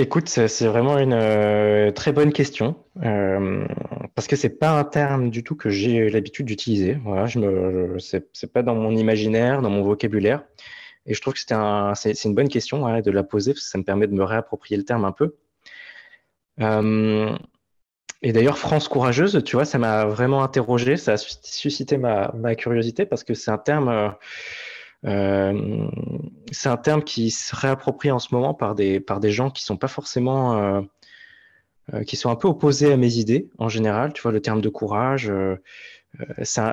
Écoute, c'est vraiment une euh, très bonne question euh, parce que c'est pas un terme du tout que j'ai l'habitude d'utiliser. Voilà, je me, c'est pas dans mon imaginaire, dans mon vocabulaire, et je trouve que c'est une bonne question de la poser parce que ça me permet de me réapproprier le terme un peu. Euh, et d'ailleurs, France courageuse, tu vois, ça m'a vraiment interrogé, ça a suscité ma, curiosité parce que c'est un terme c'est un terme qui se réapproprie en ce moment par des, par des gens qui sont pas forcément, euh, euh, qui sont un peu opposés à mes idées en général. Tu vois, le terme de courage,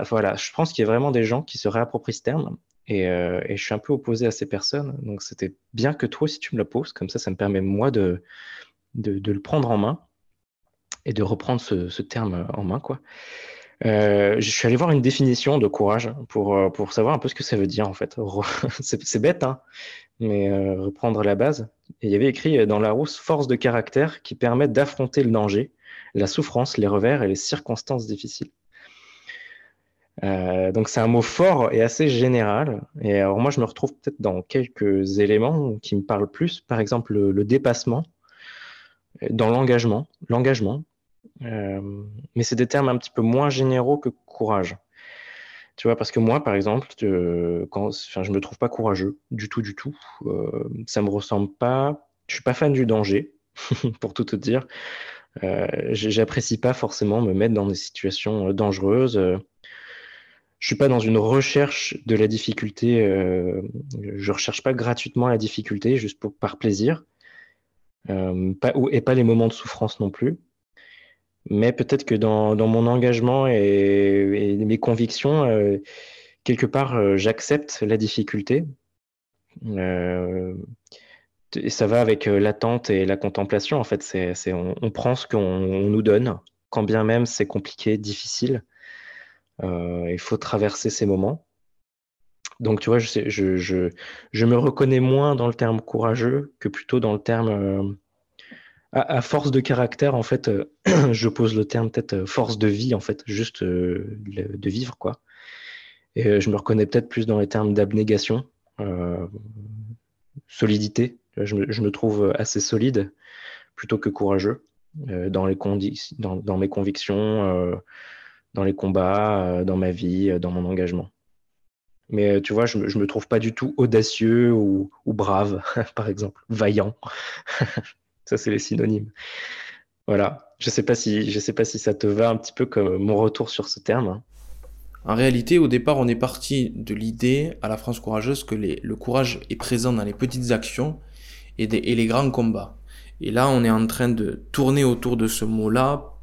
voilà, je pense qu'il y a vraiment des gens qui se réapproprient ce terme. Et, je suis un peu opposé à ces personnes. Donc c'était bien que toi aussi tu me le poses, comme ça ça me permet moi de, de, de le prendre en main et de reprendre ce, ce terme en main. quoi. Euh, je suis allé voir une définition de courage pour, euh, pour savoir un peu ce que ça veut dire en fait. C'est bête, hein mais euh, reprendre la base. Il y avait écrit dans Larousse force de caractère qui permet d'affronter le danger, la souffrance, les revers et les circonstances difficiles. Donc c'est un mot fort et assez général. Et alors moi je me retrouve peut-être dans quelques éléments qui me parlent plus. Par exemple le, le dépassement, dans l'engagement, l'engagement, mais c'est des termes un petit peu moins généraux que courage. Tu vois, parce que moi, par exemple, je, quand, je me trouve pas courageux du tout, du tout. Euh, ça me ressemble pas. Je suis pas fan du danger, pour tout te dire. Euh, J'apprécie pas forcément me mettre dans des situations euh, dangereuses. Je suis pas dans une recherche de la difficulté. Euh, je recherche pas gratuitement la difficulté, juste par plaisir. Euh, et pas les moments de souffrance non plus. Mais peut-être que dans, mon engagement et, mes convictions, euh, quelque part, euh, j'accepte la difficulté. Euh, ça va avec l'attente et la contemplation. En fait, c'est, on, prend ce qu'on nous donne, quand bien même c'est compliqué, difficile. Il faut traverser ces moments. Donc, tu vois, je, me reconnais moins dans le terme courageux que plutôt dans le terme à, force de caractère, en fait, euh, je pose le terme peut-être euh, force de vie, en fait, juste euh, de vivre, quoi. Et je me reconnais peut-être plus dans les termes d'abnégation, solidité. Je me, trouve assez solide plutôt que courageux dans, les dans, mes convictions, dans les combats, dans ma vie, dans mon engagement. Mais tu vois, je je me trouve pas du tout audacieux ou brave, par exemple, vaillant. Ça, c'est les synonymes. Voilà. Je sais pas si je sais pas si ça te va un petit peu comme mon retour sur ce terme. En réalité, au départ, on est parti de l'idée à la France courageuse que le courage est présent dans les petites actions et, des, et les grands combats. Et là, on est en train de tourner autour de ce mot-là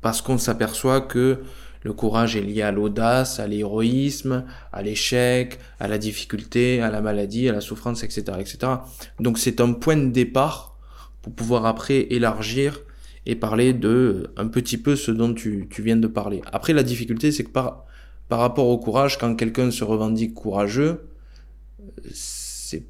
parce qu'on s'aperçoit que le courage est lié à l'audace, à l'héroïsme, à l'échec, à la difficulté, à la maladie, à la souffrance, etc., etc. Donc c'est un point de départ pour pouvoir après élargir et parler de un petit peu ce dont tu, tu viens de parler. Après, la difficulté, c'est que par, par rapport au courage, quand quelqu'un se revendique courageux, c'est,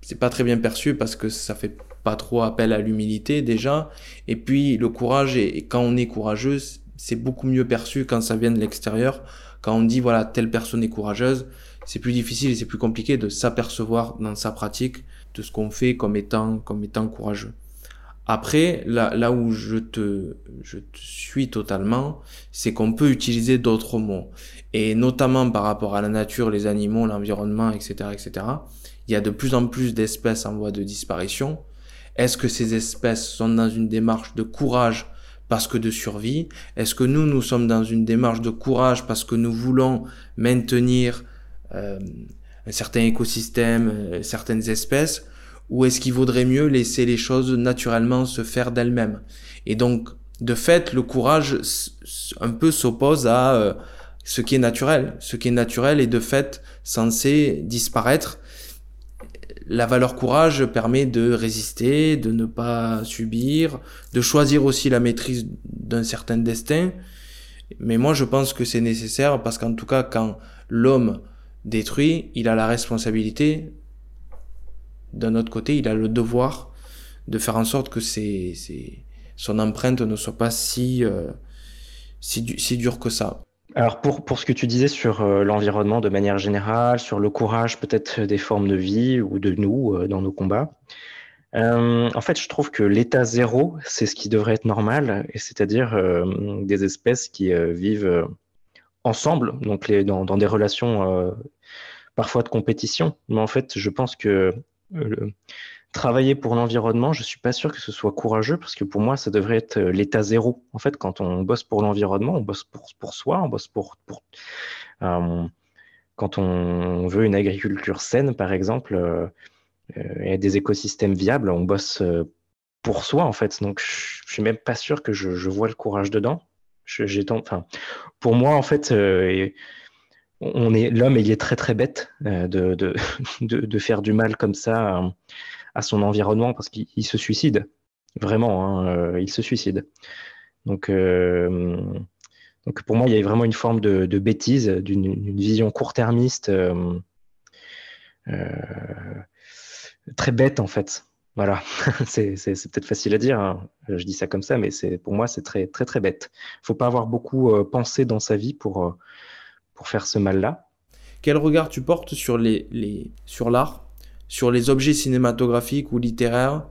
c'est pas très bien perçu parce que ça fait pas trop appel à l'humilité déjà. Et puis, le courage, et, quand on est courageux, c'est beaucoup mieux perçu quand ça vient de l'extérieur. Quand on dit, voilà, telle personne est courageuse, c'est plus difficile et c'est plus compliqué de s'apercevoir dans sa pratique de ce qu'on fait comme étant, comme étant courageux. Après, là, là où je te, je te suis totalement, c'est qu'on peut utiliser d'autres mots. Et notamment par rapport à la nature, les animaux, l'environnement, etc., etc. Il y a de plus en plus d'espèces en voie de disparition. Est-ce que ces espèces sont dans une démarche de courage parce que de survie? Est-ce que nous, nous sommes dans une démarche de courage parce que nous voulons maintenir euh, un certain écosystème, euh, certaines espèces? Ou est-ce qu'il vaudrait mieux laisser les choses naturellement se faire d'elles-mêmes? Et donc, de fait, le courage un peu s'oppose à euh, ce qui est naturel. Ce qui est naturel est de fait censé disparaître. la valeur courage permet de résister, de ne pas subir, de choisir aussi la maîtrise d'un certain destin. Mais moi, je pense que c'est nécessaire parce qu'en tout cas, quand l'homme détruit, il a la responsabilité. D'un autre côté, il a le devoir de faire en sorte que c'est, son empreinte ne soit pas si, euh, si, dure que ça. Alors pour, pour ce que tu disais sur euh, l'environnement de manière générale, sur le courage peut-être des formes de vie ou de nous euh, dans nos combats, en fait je trouve que l'état zéro, c'est ce qui devrait être normal, c'est-à-dire des espèces qui vivent ensemble, donc dans des relations parfois de compétition. Mais en fait je pense que travailler pour l'environnement, je suis pas sûr que ce soit courageux parce que pour moi, ça devrait être euh, l'état zéro. En fait, quand on bosse pour l'environnement, on bosse pour, pour soi, on bosse pour. pour euh, quand on veut une agriculture saine, par exemple, euh, et des écosystèmes viables, on bosse pour soi, en fait. Donc, je, je suis même pas sûr que je, je vois le courage dedans. J'ai enfin, pour moi, en fait, on est l'homme, il est très très bête de, de, de, de, faire du mal comme ça à son environnement parce qu'il se suicide. Vraiment, hein, euh, il se suicide. Donc, euh, donc pour moi, il y a vraiment une forme de, bêtise, d'une vision court-termiste euh, très bête en fait. Voilà, c'est peut-être facile à dire. Hein. Je dis ça comme ça, mais pour moi c'est très très très bête. Il faut pas avoir beaucoup pensé dans sa vie pour pour faire ce mal-là. Quel regard tu portes sur les, les sur l'art sur les objets cinématographiques ou littéraires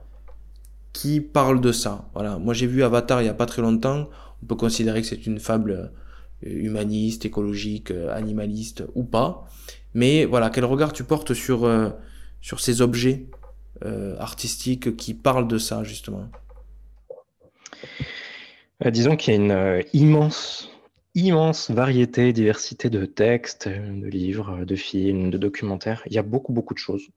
qui parlent de ça? Voilà. Moi, j'ai vu Avatar il y a pas très longtemps. On peut considérer que c'est une fable euh, humaniste, écologique, euh, animaliste ou pas. Mais voilà, quel regard tu portes sur, euh, sur ces objets artistiques qui parlent de ça, justement? Disons qu'il y a une immense, immense variété, diversité de textes, de livres, de films, de documentaires. Il y a beaucoup, beaucoup de choses.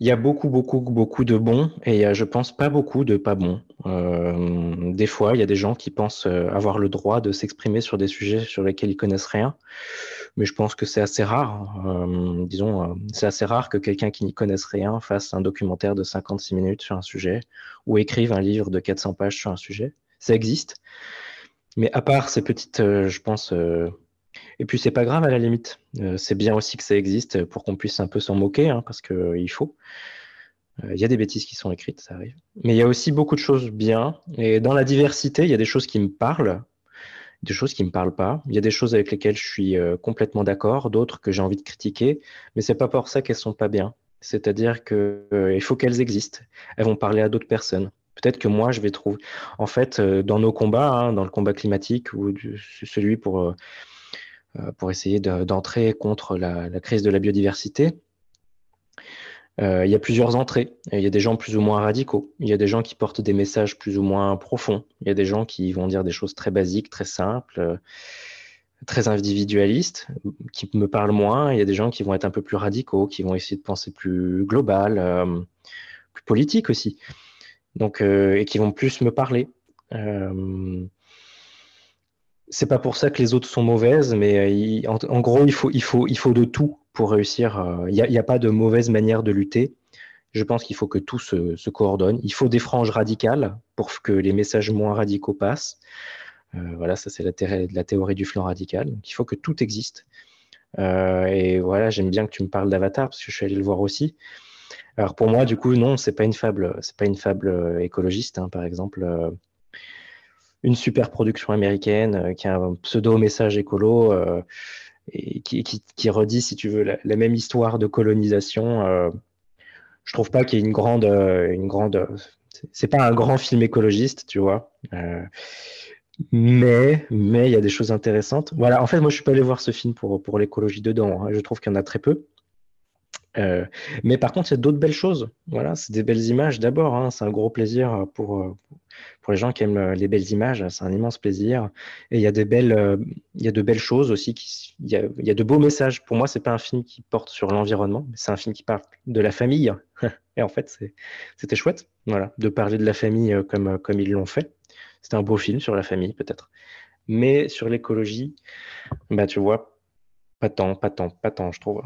Il y a beaucoup, beaucoup, beaucoup de bons et il y a, je pense, pas beaucoup de pas bons. Euh, des fois, il y a des gens qui pensent euh, avoir le droit de s'exprimer sur des sujets sur lesquels ils connaissent rien, mais je pense que c'est assez rare. Euh, disons, c'est assez rare que quelqu'un qui n'y connaisse rien fasse un documentaire de 56 minutes sur un sujet ou écrive un livre de 400 pages sur un sujet. Ça existe. Mais à part ces petites, je pense, et puis c'est pas grave à la limite. Euh, c'est bien aussi que ça existe pour qu'on puisse un peu s'en moquer, hein, parce qu'il euh, faut. Il euh, y a des bêtises qui sont écrites, ça arrive. Mais il y a aussi beaucoup de choses bien. Et dans la diversité, il y a des choses qui me parlent, des choses qui me parlent pas. Il y a des choses avec lesquelles je suis complètement d'accord, d'autres que j'ai envie de critiquer, mais c'est pas pour ça qu'elles sont pas bien. C'est-à-dire qu'il faut qu'elles existent. Elles vont parler à d'autres personnes. Peut-être que moi, je vais trouver. En fait, dans nos combats, hein, dans le combat climatique ou celui pour euh, pour essayer d'entrer contre la, crise de la biodiversité. Euh, il y a plusieurs entrées. Il y a des gens plus ou moins radicaux. Il y a des gens qui portent des messages plus ou moins profonds. Il y a des gens qui vont dire des choses très basiques, très simples, euh, très individualistes, qui me parlent moins. Il y a des gens qui vont être un peu plus radicaux, qui vont essayer de penser plus global, plus politique aussi. Donc, et qui vont plus me parler c'est pas pour ça que les autres sont mauvaises, mais euh, en, gros, il faut, il, faut, il faut de tout pour réussir. Euh, il n'y a, pas de mauvaise manière de lutter. Je pense qu'il faut que tout se, coordonne. Il faut des franges radicales pour que les messages moins radicaux passent. Euh, voilà, ça c'est la, la, théorie du flanc radical. Donc, il faut que tout existe. et voilà, j'aime bien que tu me parles d'Avatar parce que je suis allé le voir aussi. Alors pour moi, du coup, non, c'est pas une fable, c'est pas une fable écologiste, hein, par exemple une super production américaine euh, qui a un pseudo message écolo euh, et qui, redit, si tu veux, la, même histoire de colonisation. Euh, je trouve pas qu'il y ait une grande, une grande. C'est pas un grand film écologiste, tu vois. mais mais il y a des choses intéressantes. Voilà. En fait, moi, je suis pas allé voir ce film pour pour l'écologie dedans. Hein. Je trouve qu'il y en a très peu. Mais par contre, il y a d'autres belles choses. Voilà, c'est des belles images d'abord. Hein. c'est un gros plaisir pour, pour les gens qui aiment euh, les belles images, c'est un immense plaisir. Et il y a des belles, euh, il y a de belles choses aussi. Il, y a, il y a de beaux messages. Pour moi, c'est pas un film qui porte sur l'environnement, c'est un film qui parle de la famille. Et en fait, c'était chouette, voilà, de parler de la famille euh, comme, comme ils l'ont fait. C'était un beau film sur la famille, peut-être. Mais sur l'écologie, bah, tu vois, pas tant, pas tant, pas tant, je trouve.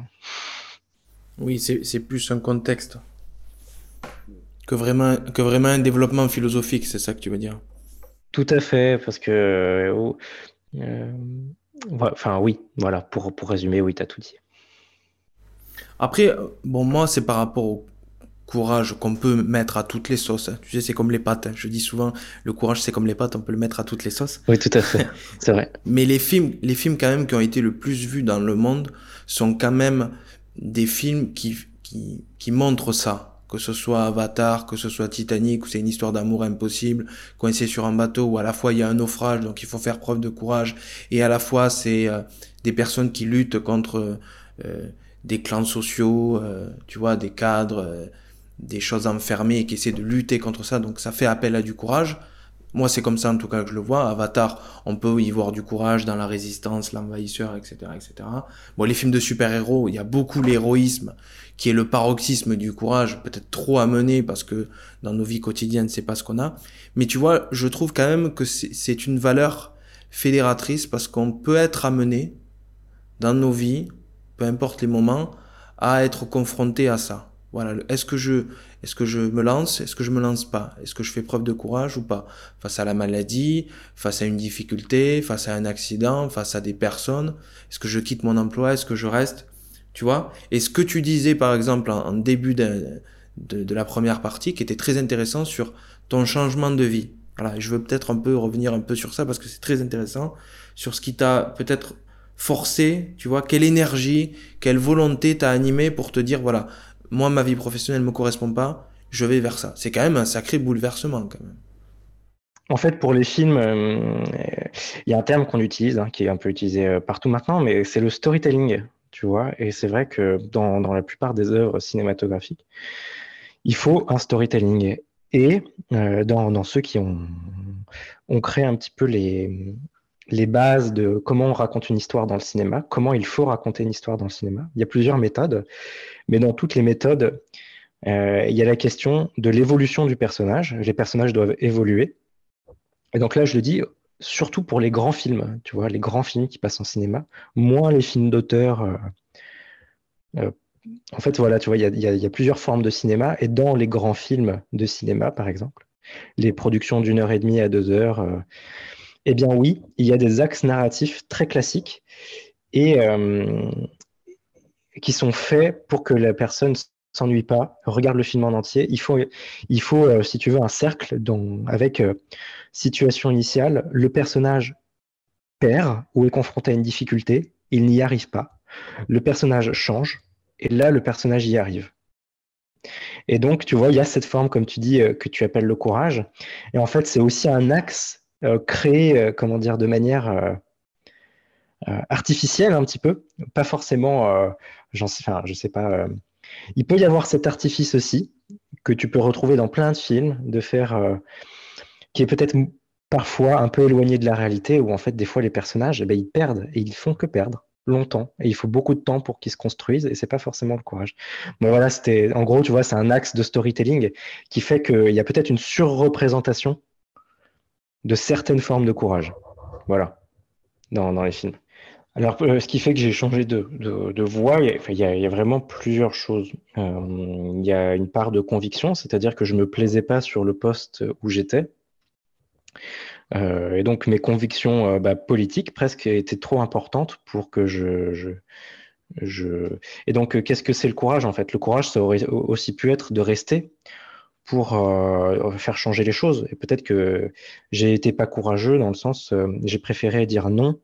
Oui, c'est plus un contexte que vraiment, que vraiment un développement philosophique, c'est ça que tu veux dire? Tout à fait, parce que... Euh, euh, enfin oui, voilà, pour, pour résumer, oui, tu as tout dit. Après, bon, moi, c'est par rapport au courage qu'on peut mettre à toutes les sauces. Tu sais, c'est comme les pâtes. Je dis souvent, le courage, c'est comme les pâtes, on peut le mettre à toutes les sauces. Oui, tout à fait. C'est vrai. Mais les films, les films quand même qui ont été le plus vus dans le monde sont quand même des films qui, qui, qui montrent ça. Que ce soit Avatar, que ce soit Titanic, où c'est une histoire d'amour impossible, coincé sur un bateau, où à la fois il y a un naufrage, donc il faut faire preuve de courage, et à la fois c'est euh, des personnes qui luttent contre euh, des clans sociaux, euh, tu vois, des cadres des choses enfermées et qui essaie de lutter contre ça. Donc ça fait appel à du courage. Moi, c'est comme ça en tout cas que je le vois. Avatar, on peut y voir du courage dans la résistance, l'envahisseur, etc., etc. Bon, les films de super-héros, il y a beaucoup l'héroïsme qui est le paroxysme du courage, peut-être trop amené parce que dans nos vies quotidiennes, c'est pas ce qu'on a. Mais tu vois, je trouve quand même que c'est une valeur fédératrice parce qu'on peut être amené dans nos vies, peu importe les moments, à être confronté à ça. Voilà, est-ce que je est-ce que je me lance, est-ce que je me lance pas? Est-ce que je fais preuve de courage ou pas? Face à la maladie, face à une difficulté, face à un accident, face à des personnes, est-ce que je quitte mon emploi, est-ce que je reste? Tu vois? Et ce que tu disais par exemple en, début de, de, la première partie qui était très intéressant sur ton changement de vie. Voilà, je veux peut-être un peu revenir un peu sur ça parce que c'est très intéressant sur ce qui t'a peut-être forcé, tu vois, quelle énergie, quelle volonté t'a animé pour te dire voilà, moi, ma vie professionnelle ne me correspond pas, je vais vers ça. C'est quand même un sacré bouleversement, quand même. En fait, pour les films, euh, il y a un terme qu'on utilise, hein, qui est un peu utilisé euh, partout maintenant, mais c'est le storytelling, tu vois. Et c'est vrai que dans, la plupart des œuvres cinématographiques, il faut un storytelling. Et euh, dans, ceux qui ont, ont créé un petit peu les, les bases de comment on raconte une histoire dans le cinéma, comment il faut raconter une histoire dans le cinéma. Il y a plusieurs méthodes, mais dans toutes les méthodes, euh, il y a la question de l'évolution du personnage. Les personnages doivent évoluer. Et donc là, je le dis surtout pour les grands films, tu vois, les grands films qui passent en cinéma, moins les films d'auteur. Euh, euh, en fait, voilà, tu vois, il y, a, plusieurs formes de cinéma, et dans les grands films de cinéma, par exemple, les productions d'une heure et demie à deux heures, eh bien oui, il y a des axes narratifs très classiques et euh, qui sont faits pour que la personne s'ennuie pas, regarde le film en entier. Il faut, euh, si tu veux, un cercle avec euh, situation initiale. Le personnage perd ou est confronté à une difficulté, il n'y arrive pas. Le personnage change et là, le personnage y arrive. Et donc, tu vois, il y a cette forme, comme tu dis, que tu appelles le courage. Et en fait, c'est aussi un axe créé, euh, comment dire, de manière euh, artificielle un petit peu, pas forcément, j'en sais, je sais pas. il peut y avoir cet artifice aussi que tu peux retrouver dans plein de films, de faire, qui est peut-être parfois un peu éloigné de la réalité, où en fait des fois les personnages, eh ben, ils perdent et ils font que perdre longtemps et il faut beaucoup de temps pour qu'ils se construisent et c'est pas forcément le courage. Bon voilà, c'était en gros, tu vois, c'est un axe de storytelling qui fait qu'il y a peut-être une surreprésentation de certaines formes de courage. Voilà, dans, les films. Alors, euh, ce qui fait que j'ai changé de, de, voix, il y, a, vraiment plusieurs choses. Euh, il y a une part de conviction, c'est-à-dire que je ne me plaisais pas sur le poste où j'étais. Euh, et donc, mes convictions bah, politiques presque étaient trop importantes pour que je, je, je... Et donc, qu'est-ce que c'est le courage en fait? Le courage, ça aurait aussi pu être de rester pour euh, faire changer les choses. Et peut-être que j'ai été pas courageux dans le sens, euh, j'ai préféré dire non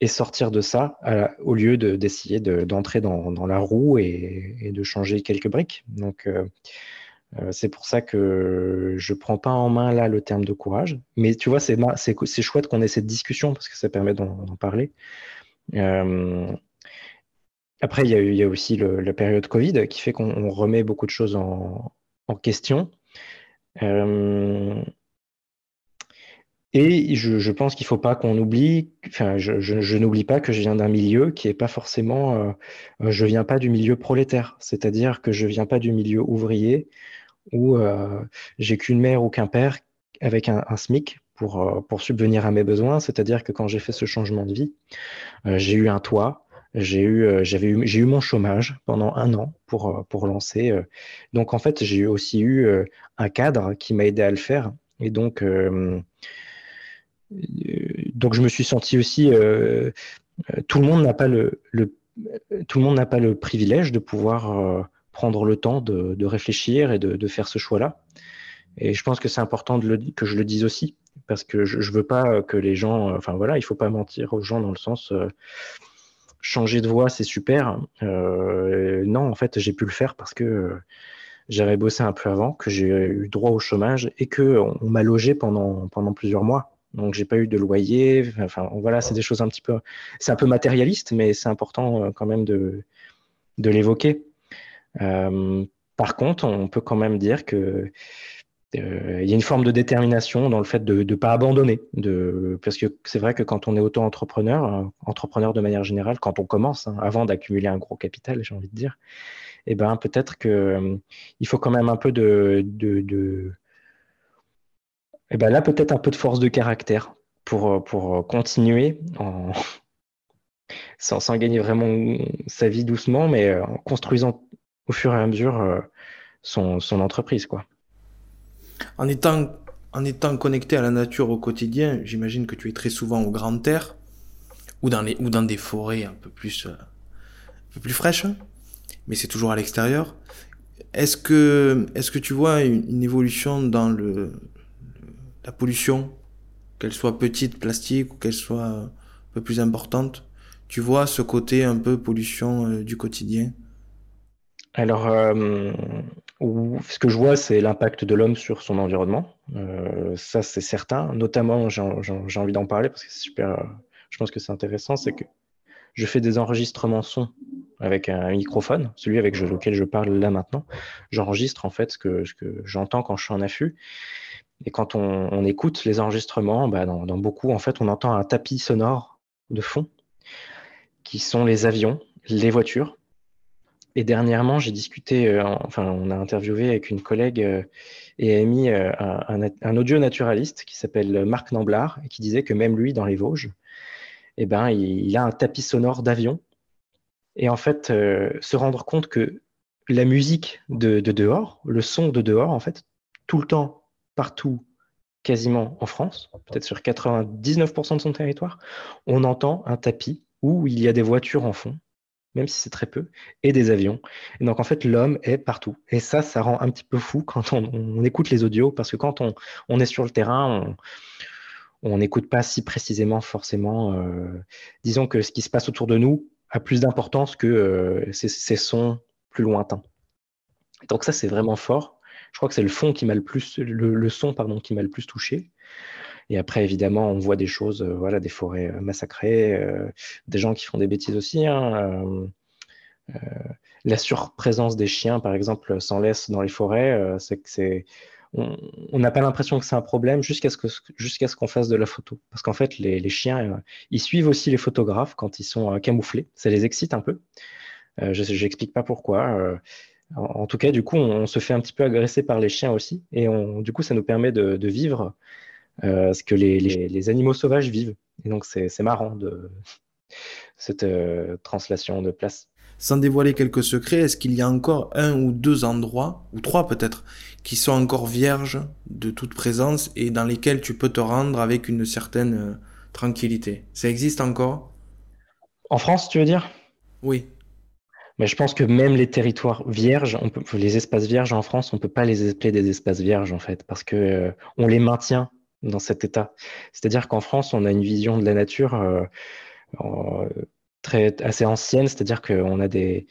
et sortir de ça au lieu d'essayer d'entrer dans, dans, la roue et, de changer quelques briques. Donc, euh, c'est pour ça que je prends pas en main là le terme de courage. Mais tu vois, c'est chouette qu'on ait cette discussion parce que ça permet d'en parler. après, il y, y, a aussi la période Covid qui fait qu'on remet beaucoup de choses en, en question. Euh, et je, pense qu'il ne faut pas qu'on oublie, enfin, je, n'oublie pas que je viens d'un milieu qui n'est pas forcément, euh, je ne viens pas du milieu prolétaire, c'est-à-dire que je ne viens pas du milieu ouvrier où euh, j'ai qu'une mère ou qu'un père avec un, SMIC pour, pour subvenir à mes besoins, c'est-à-dire que quand j'ai fait ce changement de vie, j'ai eu un toit, J'ai eu, euh, j'avais eu, j'ai eu mon chômage pendant un an pour, euh, pour lancer. Euh. Donc, en fait, j'ai aussi eu un cadre qui m'a aidé à le faire. Et donc, donc je me suis senti aussi. tout le monde n'a pas le, tout le monde n'a pas le privilège de pouvoir prendre le temps de, de réfléchir et de, de faire ce choix-là. Et je pense que c'est important de le, que je le dise aussi, parce que je, ne veux pas que les gens, enfin voilà, il faut pas mentir aux gens dans le sens, changer de voie, c'est super. Euh, non, en fait, j'ai pu le faire parce que j'avais bossé un peu avant, que j'ai eu droit au chômage et que on, m'a logé pendant, pendant plusieurs mois. Donc, j'ai pas eu de loyer. Enfin, voilà, c'est des choses un petit peu. C'est un peu matérialiste, mais c'est important euh, quand même de, de l'évoquer. Euh, par contre, on peut quand même dire que euh, il y a une forme de détermination dans le fait de ne pas abandonner. Parce que c'est vrai que quand on est auto-entrepreneur, euh, entrepreneur de manière générale, quand on commence, hein, avant d'accumuler un gros capital, j'ai envie de dire, eh ben, peut-être qu'il euh, faut quand même un peu de. eh ben là, peut-être un peu de force de caractère pour, pour continuer sans, sans, gagner vraiment sa vie doucement, mais en construisant au fur et à mesure son, son entreprise. quoi. En étant, en étant connecté à la nature au quotidien, j'imagine que tu es très souvent au grand air ou dans, les, ou dans des forêts un peu plus, euh, un peu plus fraîches, mais c'est toujours à l'extérieur. Est-ce que, est-ce que tu vois une, évolution dans le, la pollution, qu'elle soit petite, plastique, ou qu'elle soit un peu plus importante? Tu vois ce côté un peu pollution euh, du quotidien? Alors, euh, ce que je vois, c'est l'impact de l'homme sur son environnement. Euh, ça, c'est certain. Notamment, j'ai envie d'en parler parce que c'est super. je pense que c'est intéressant. C'est que je fais des enregistrements son avec un microphone, celui avec lequel je parle là maintenant. J'enregistre en fait ce que, ce que j'entends quand je suis en affût. Et quand on, écoute les enregistrements, bah, dans, dans, beaucoup, en fait, on entend un tapis sonore de fond qui sont les avions, les voitures, et dernièrement, j'ai discuté, euh, enfin, on a interviewé avec une collègue euh, et ami euh, un, audio naturaliste qui s'appelle Marc Namblard et qui disait que même lui, dans les Vosges, eh ben, il, a un tapis sonore d'avion. Et en fait, se rendre compte que la musique de, de, dehors, le son de dehors, en fait, tout le temps, partout, quasiment en France, peut-être sur 99% de son territoire, on entend un tapis où il y a des voitures en fond même si c'est très peu, et des avions. Et donc en fait, l'homme est partout. Et ça, ça rend un petit peu fou quand on, écoute les audios, parce que quand on, est sur le terrain, on n'écoute pas si précisément forcément. Euh, disons que ce qui se passe autour de nous a plus d'importance que euh, ces, sons plus lointains. Donc ça, c'est vraiment fort. Je crois que c'est le fond qui m'a le plus, le son qui m'a le plus touché. Et après, évidemment, on voit des choses, euh, voilà, des forêts euh, massacrées, euh, des gens qui font des bêtises aussi. Hein, la surprésence des chiens, par exemple, sans laisse dans les forêts, c'est que c'est on n'a pas l'impression que c'est un problème jusqu'à ce qu'on fasse de la photo. Parce qu'en fait, les, chiens, ils suivent aussi les photographes quand ils sont camouflés. Ça les excite un peu. je n'explique pas pourquoi. En, tout cas, du coup, on, se fait un petit peu agresser par les chiens aussi. Et du coup, ça nous permet de, vivre ce que les, les, animaux sauvages vivent. Et donc, c'est marrant de cette euh, translation de place. Sans dévoiler quelques secrets, est-ce qu'il y a encore un ou deux endroits, ou trois peut-être, qui sont encore vierges de toute présence et dans lesquels tu peux te rendre avec une certaine euh, tranquillité? Ça existe encore? En France, tu veux dire? Oui. Mais je pense que même les territoires vierges, on peut, les espaces vierges en France, on ne peut pas les appeler des espaces vierges en fait, parce que on les maintient dans cet état. C'est-à-dire qu'en France, on a une vision de la nature euh, très, assez ancienne, c'est-à-dire qu'on a des...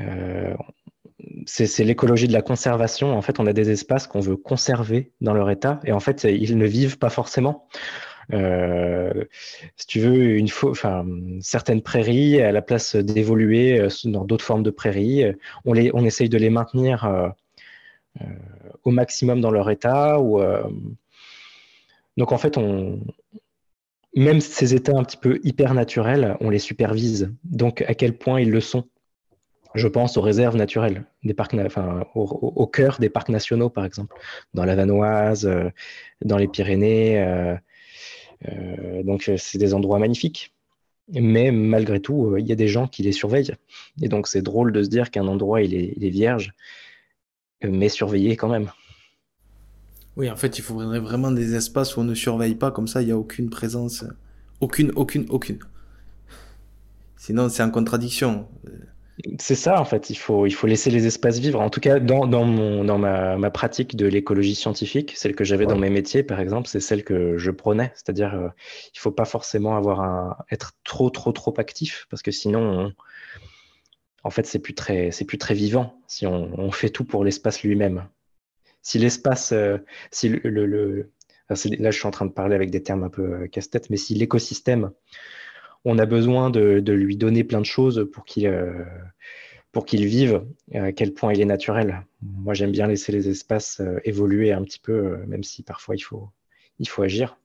Euh, c'est l'écologie de la conservation. En fait, on a des espaces qu'on veut conserver dans leur état, et en fait, ils ne vivent pas forcément. Euh, si tu veux, une enfin, certaines prairies, à la place d'évoluer dans d'autres formes de prairies, on, les, on essaye de les maintenir au maximum dans leur état ou donc en fait, même ces états un petit peu hyper naturels, on les supervise. Donc à quel point ils le sont? Je pense aux réserves naturelles, des parcs, enfin, au, cœur des parcs nationaux, par exemple, dans la Vanoise, euh, dans les Pyrénées. Euh, euh, donc c'est des endroits magnifiques. Mais malgré tout, il y a des gens qui les surveillent. Et donc, c'est drôle de se dire qu'un endroit, il est, vierge, mais surveillé quand même. Oui, en fait, il faudrait vraiment des espaces où on ne surveille pas, comme ça, il n'y a aucune présence. Aucune, aucune, aucune. Sinon, c'est en contradiction. C'est ça, en fait. Il faut, il faut laisser les espaces vivre. En tout cas, dans, dans, mon, dans ma, ma pratique de l'écologie scientifique, celle que j'avais dans mes métiers, par exemple, c'est celle que je prenais. C'est-à-dire, euh, il ne faut pas forcément avoir un, être trop, trop, trop actif, parce que sinon, en fait, c'est plus très, plus très vivant si on, on fait tout pour l'espace lui-même. Si l'espace, euh, si le, le, là, je suis en train de parler avec des termes un peu euh, casse-tête, mais si l'écosystème on a besoin de, lui donner plein de choses pour qu'il euh, pour qu'il vive, à quel point il est naturel. Moi, j'aime bien laisser les espaces évoluer un petit peu, même si parfois il faut, il faut agir.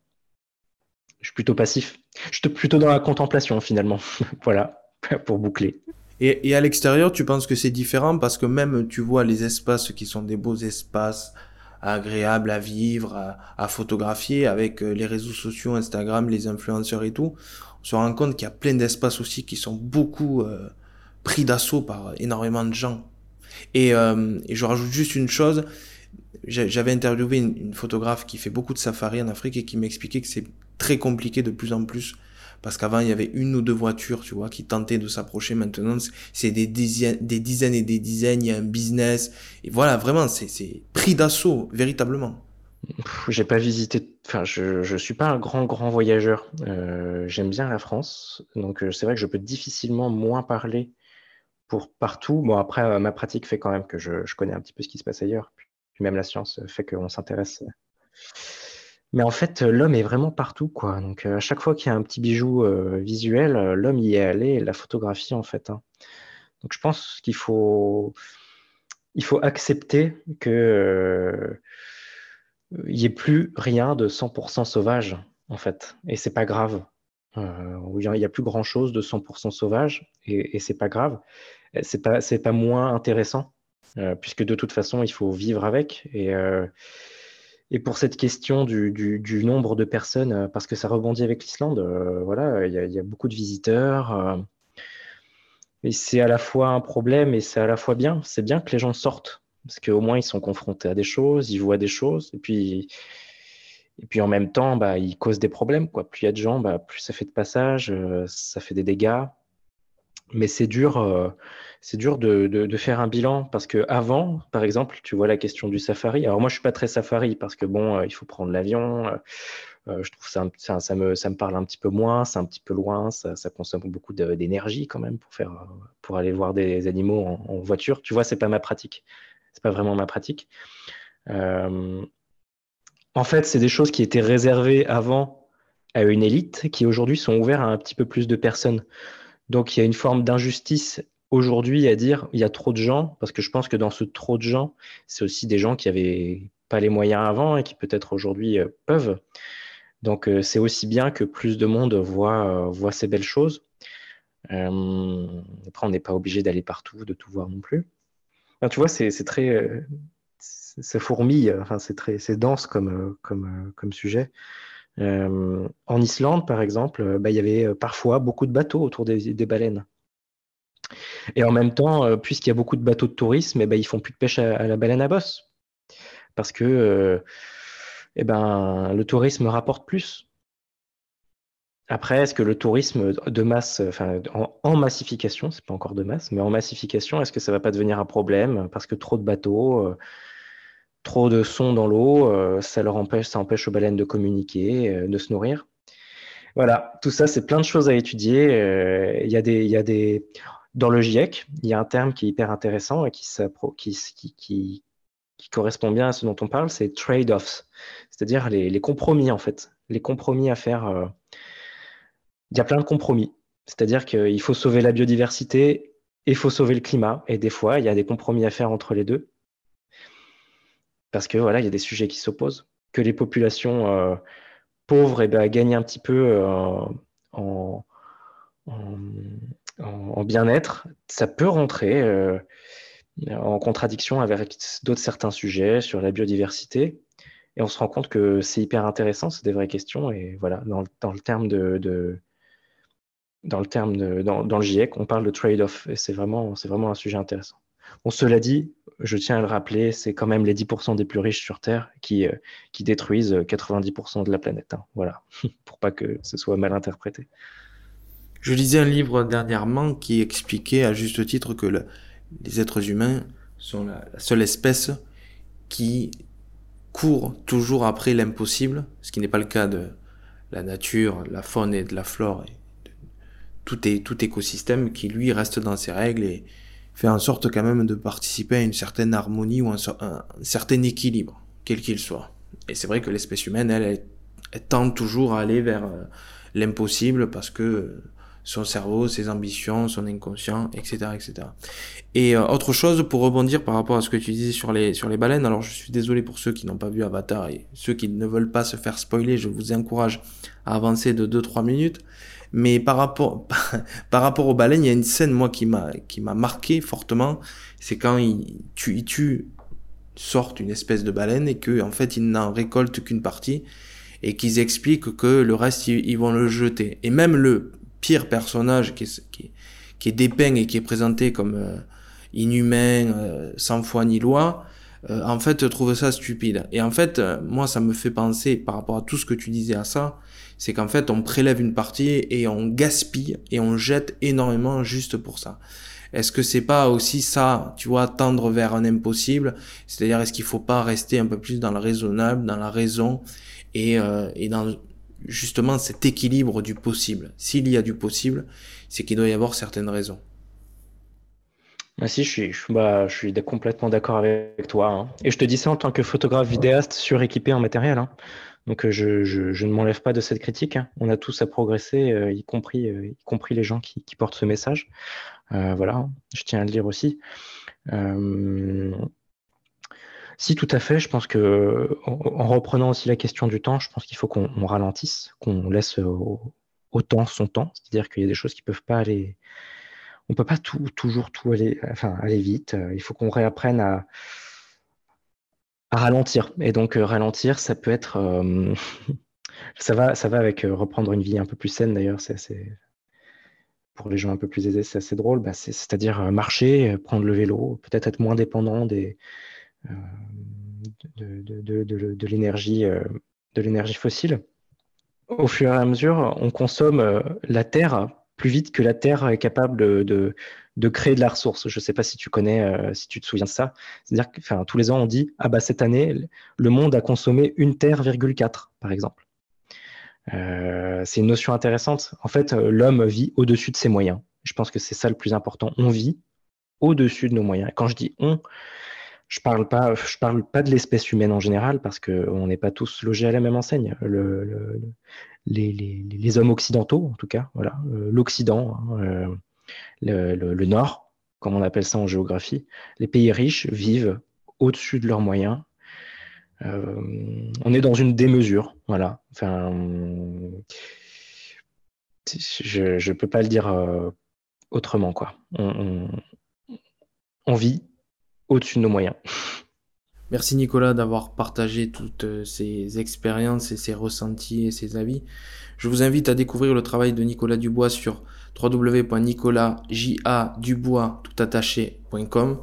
Je suis plutôt passif. Je suis plutôt dans la contemplation, finalement. voilà, pour boucler. Et, à l'extérieur, tu penses que c'est différent parce que même tu vois les espaces qui sont des beaux espaces agréables à vivre, à, à photographier avec les réseaux sociaux, Instagram, les influenceurs et tout on se rend compte qu'il y a plein d'espaces aussi qui sont beaucoup euh, pris d'assaut par énormément de gens. Et, euh, et, je rajoute juste une chose, j'avais interviewé une, photographe qui fait beaucoup de safari en Afrique et qui m'expliquait que c'est très compliqué de plus en plus parce qu'avant il y avait une ou deux voitures, tu vois, qui tentaient de s'approcher. Maintenant, c'est des dizaines, des dizaines et des dizaines. Il y a un business et voilà, vraiment, c'est pris d'assaut véritablement. J'ai pas visité, enfin, je, je suis pas un grand, grand voyageur. Euh, j'aime bien la France, donc euh, c'est vrai que je peux difficilement moins parler pour partout. Bon, après, euh, ma pratique fait quand même que je, je, connais un petit peu ce qui se passe ailleurs. Puis même la science fait qu'on s'intéresse. Mais en fait, l'homme est vraiment partout, quoi. Donc, à chaque fois qu'il y a un petit bijou visuel, l'homme y est allé, la photographie, en fait. Hein. Donc, je pense qu'il faut, il faut accepter que il n'y ait plus rien de 100% sauvage, en fait. Et c'est pas grave. Euh, il n'y a plus grand chose de 100% sauvage et, et c'est pas grave. C'est pas, c'est pas moins intéressant, euh, puisque de toute façon, il faut vivre avec. Et, euh, et pour cette question du, nombre de personnes, parce que ça rebondit avec l'Islande, voilà, il y, a beaucoup de visiteurs. et c'est à la fois un problème et c'est à la fois bien. C'est bien que les gens sortent parce qu'au moins ils sont confrontés à des choses, ils voient des choses, et puis, et puis en même temps, bah, ils causent des problèmes. Quoi. Plus il y a de gens, bah, plus ça fait de passage, euh, ça fait des dégâts. Mais c'est dur, euh, dur de, faire un bilan parce que avant, par exemple, tu vois la question du safari. Alors moi, je suis pas très safari parce que bon, euh, il faut prendre l'avion. je trouve ça, ça, me, ça me parle un petit peu moins, c'est un petit peu loin, ça, ça consomme beaucoup d'énergie quand même pour faire, pour aller voir des animaux en, voiture. Tu vois, c'est pas ma pratique c'est pas vraiment ma pratique. Euh, en fait, c'est des choses qui étaient réservées avant à une élite, qui aujourd'hui sont ouvertes à un petit peu plus de personnes. Donc, il y a une forme d'injustice aujourd'hui à dire il y a trop de gens, parce que je pense que dans ce trop de gens, c'est aussi des gens qui n'avaient pas les moyens avant et qui peut-être aujourd'hui euh, peuvent. Donc, euh, c'est aussi bien que plus de monde voit, voit ces belles choses. après, on n'est pas obligé d'aller partout, de tout voir non plus tu vois, c'est très. Euh, ça fourmille, enfin, c'est dense comme, euh, euh, comme sujet. En Islande, par exemple, bah, il y avait parfois beaucoup de bateaux autour des, baleines. Et en même temps, puisqu'il y a beaucoup de bateaux de tourisme, eh ben, ils font plus de pêche à, la baleine à bosse. Parce que eh ben, le tourisme rapporte plus. Après, est-ce que le tourisme de masse, enfin en, massification, c'est pas encore de masse, mais en massification, est-ce que ça va pas devenir un problème parce que trop de bateaux, euh, trop de sons dans l'eau, euh, ça leur empêche, ça empêche aux baleines de communiquer, euh, de se nourrir. Voilà, tout ça, c'est plein de choses à étudier. Il y a des, il des, dans le GIEC, il y a un terme qui est hyper intéressant et qui, correspond bien à ce dont on parle, c'est trade-offs, c'est-à-dire les, les, compromis en fait, les compromis à faire il y a plein de compromis. C'est-à-dire qu'il faut sauver la biodiversité et il faut sauver le climat. Et des fois, il y a des compromis à faire entre les deux. Parce que voilà, il y a des sujets qui s'opposent. Que les populations euh, pauvres eh ben, gagnent un petit peu euh, en, en, bien-être, ça peut rentrer euh, en contradiction avec d'autres certains sujets sur la biodiversité. Et on se rend compte que c'est hyper intéressant, c'est des vraies questions. Et voilà, dans, le terme de, dans le terme de, dans, le GIEC, on parle de trade-off et c'est vraiment, c'est vraiment un sujet intéressant. Bon, cela dit, je tiens à le rappeler, c'est quand même les 10% des plus riches sur Terre qui, euh, qui détruisent 90% de la planète. Hein. Voilà, pour pas que ce soit mal interprété. Je lisais un livre dernièrement qui expliquait à juste titre que les êtres humains sont la, seule espèce qui court toujours après l'impossible, ce qui n'est pas le cas de la nature, la faune et de la flore, tout, est, tout écosystème qui lui reste dans ses règles et fait en sorte quand même de participer à une certaine harmonie ou un, certain équilibre, quel qu'il soit. Et c'est vrai que l'espèce humaine, elle, elle, tend toujours à aller vers euh, l'impossible parce que son cerveau, ses ambitions, son inconscient, etc., etc. Et euh, autre chose pour rebondir par rapport à ce que tu disais sur les sur les baleines. Alors je suis désolé pour ceux qui n'ont pas vu Avatar et ceux qui ne veulent pas se faire spoiler, je vous encourage à avancer de 2-3 minutes. Mais par rapport par rapport aux baleines, il y a une scène moi qui m'a qui m'a marqué fortement. C'est quand ils tuent, ils tuent sortent une espèce de baleine et que en fait ils n'en récoltent qu'une partie et qu'ils expliquent que le reste ils, vont le jeter. Et même le pire personnage qui est, qui, qui est dépeint et qui est présenté comme euh, inhumain, euh, sans foi ni loi, euh, en fait, trouve ça stupide. Et en fait, moi, ça me fait penser, par rapport à tout ce que tu disais à ça, c'est qu'en fait, on prélève une partie et on gaspille et on jette énormément juste pour ça. Est-ce que c'est pas aussi ça, tu vois, tendre vers un impossible? C'est-à-dire, est-ce qu'il faut pas rester un peu plus dans le raisonnable, dans la raison et, euh, dans justement cet équilibre du possible? S'il y a du possible, c'est qu'il doit y avoir certaines raisons. Bah si, je suis, bah, je suis complètement d'accord avec toi. Hein. Et je te dis ça en tant que photographe vidéaste suréquipé en matériel. Hein. Donc je, je, ne m'enlève pas de cette critique. Hein. On a tous à progresser, euh, y, compris, euh, y compris les gens qui, portent ce message. Euh, voilà, je tiens à le dire aussi. Euh, si, tout à fait. Je pense que, en reprenant aussi la question du temps, je pense qu'il faut qu'on ralentisse, qu'on laisse au, temps son temps. C'est-à-dire qu'il y a des choses qui peuvent pas aller. On peut pas toujours tout aller, enfin, aller vite. Il faut qu'on réapprenne à, à ralentir. Et donc, euh, ralentir, ça peut être. Euh, ça, va, ça va avec euh, reprendre une vie un peu plus saine, d'ailleurs. C'est assez. Pour les gens un peu plus aisés, c'est assez drôle. Bah, c'est-à-dire marcher, prendre le vélo, peut-être être moins dépendant des, de, de, de, de l'énergie de l'énergie fossile. Au fur et à mesure, on consomme la terre plus vite que la terre est capable de, de créer de la ressource. Je ne sais pas si tu connais, euh, si tu te souviens de ça. C'est-à-dire que enfin, tous les ans, on dit ah bah cette année, le monde a consommé une terre, 4, par exemple. Euh, c'est une notion intéressante. En fait, euh, l'homme vit au-dessus de ses moyens. Je pense que c'est ça le plus important. On vit au-dessus de nos moyens. Quand je dis on, je parle pas, je parle pas de l'espèce humaine en général parce qu'on n'est pas tous logés à la même enseigne. Les, hommes occidentaux, en tout cas, voilà, l'Occident. Hein, le, Nord, comme on appelle ça en géographie. Les pays riches vivent au-dessus de leurs moyens. Euh, on est dans une démesure, voilà. Enfin, je ne peux pas le dire euh, autrement, quoi. On vit au-dessus de nos moyens. Merci Nicolas d'avoir partagé toutes ces expériences et ces ressentis et ces avis. Je vous invite à découvrir le travail de Nicolas Dubois sur www.nicolasjadubois.com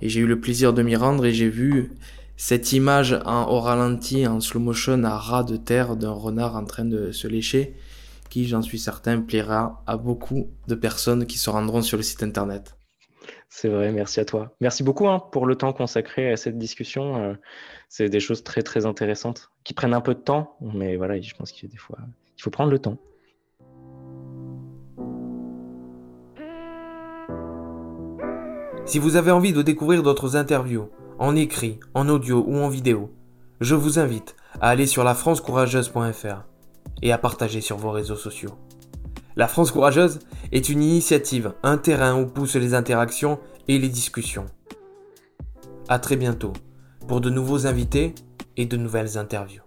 et j'ai eu le plaisir de m'y rendre et j'ai vu cette image en au ralenti, en slow motion à ras de terre d'un renard en train de se lécher qui, j'en suis certain, plaira à beaucoup de personnes qui se rendront sur le site internet. C'est vrai, merci à toi. Merci beaucoup hein, pour le temps consacré à cette discussion. Euh, c'est des choses très très intéressantes qui prennent un peu de temps, mais voilà, je pense qu'il y a des fois, il faut prendre le temps. Si vous avez envie de découvrir d'autres interviews, en écrit, en audio ou en vidéo, je vous invite à aller sur lafrancecourageuse.fr et à partager sur vos réseaux sociaux. La France courageuse est une initiative, un terrain où poussent les interactions et les discussions. A très bientôt pour de nouveaux invités et de nouvelles interviews.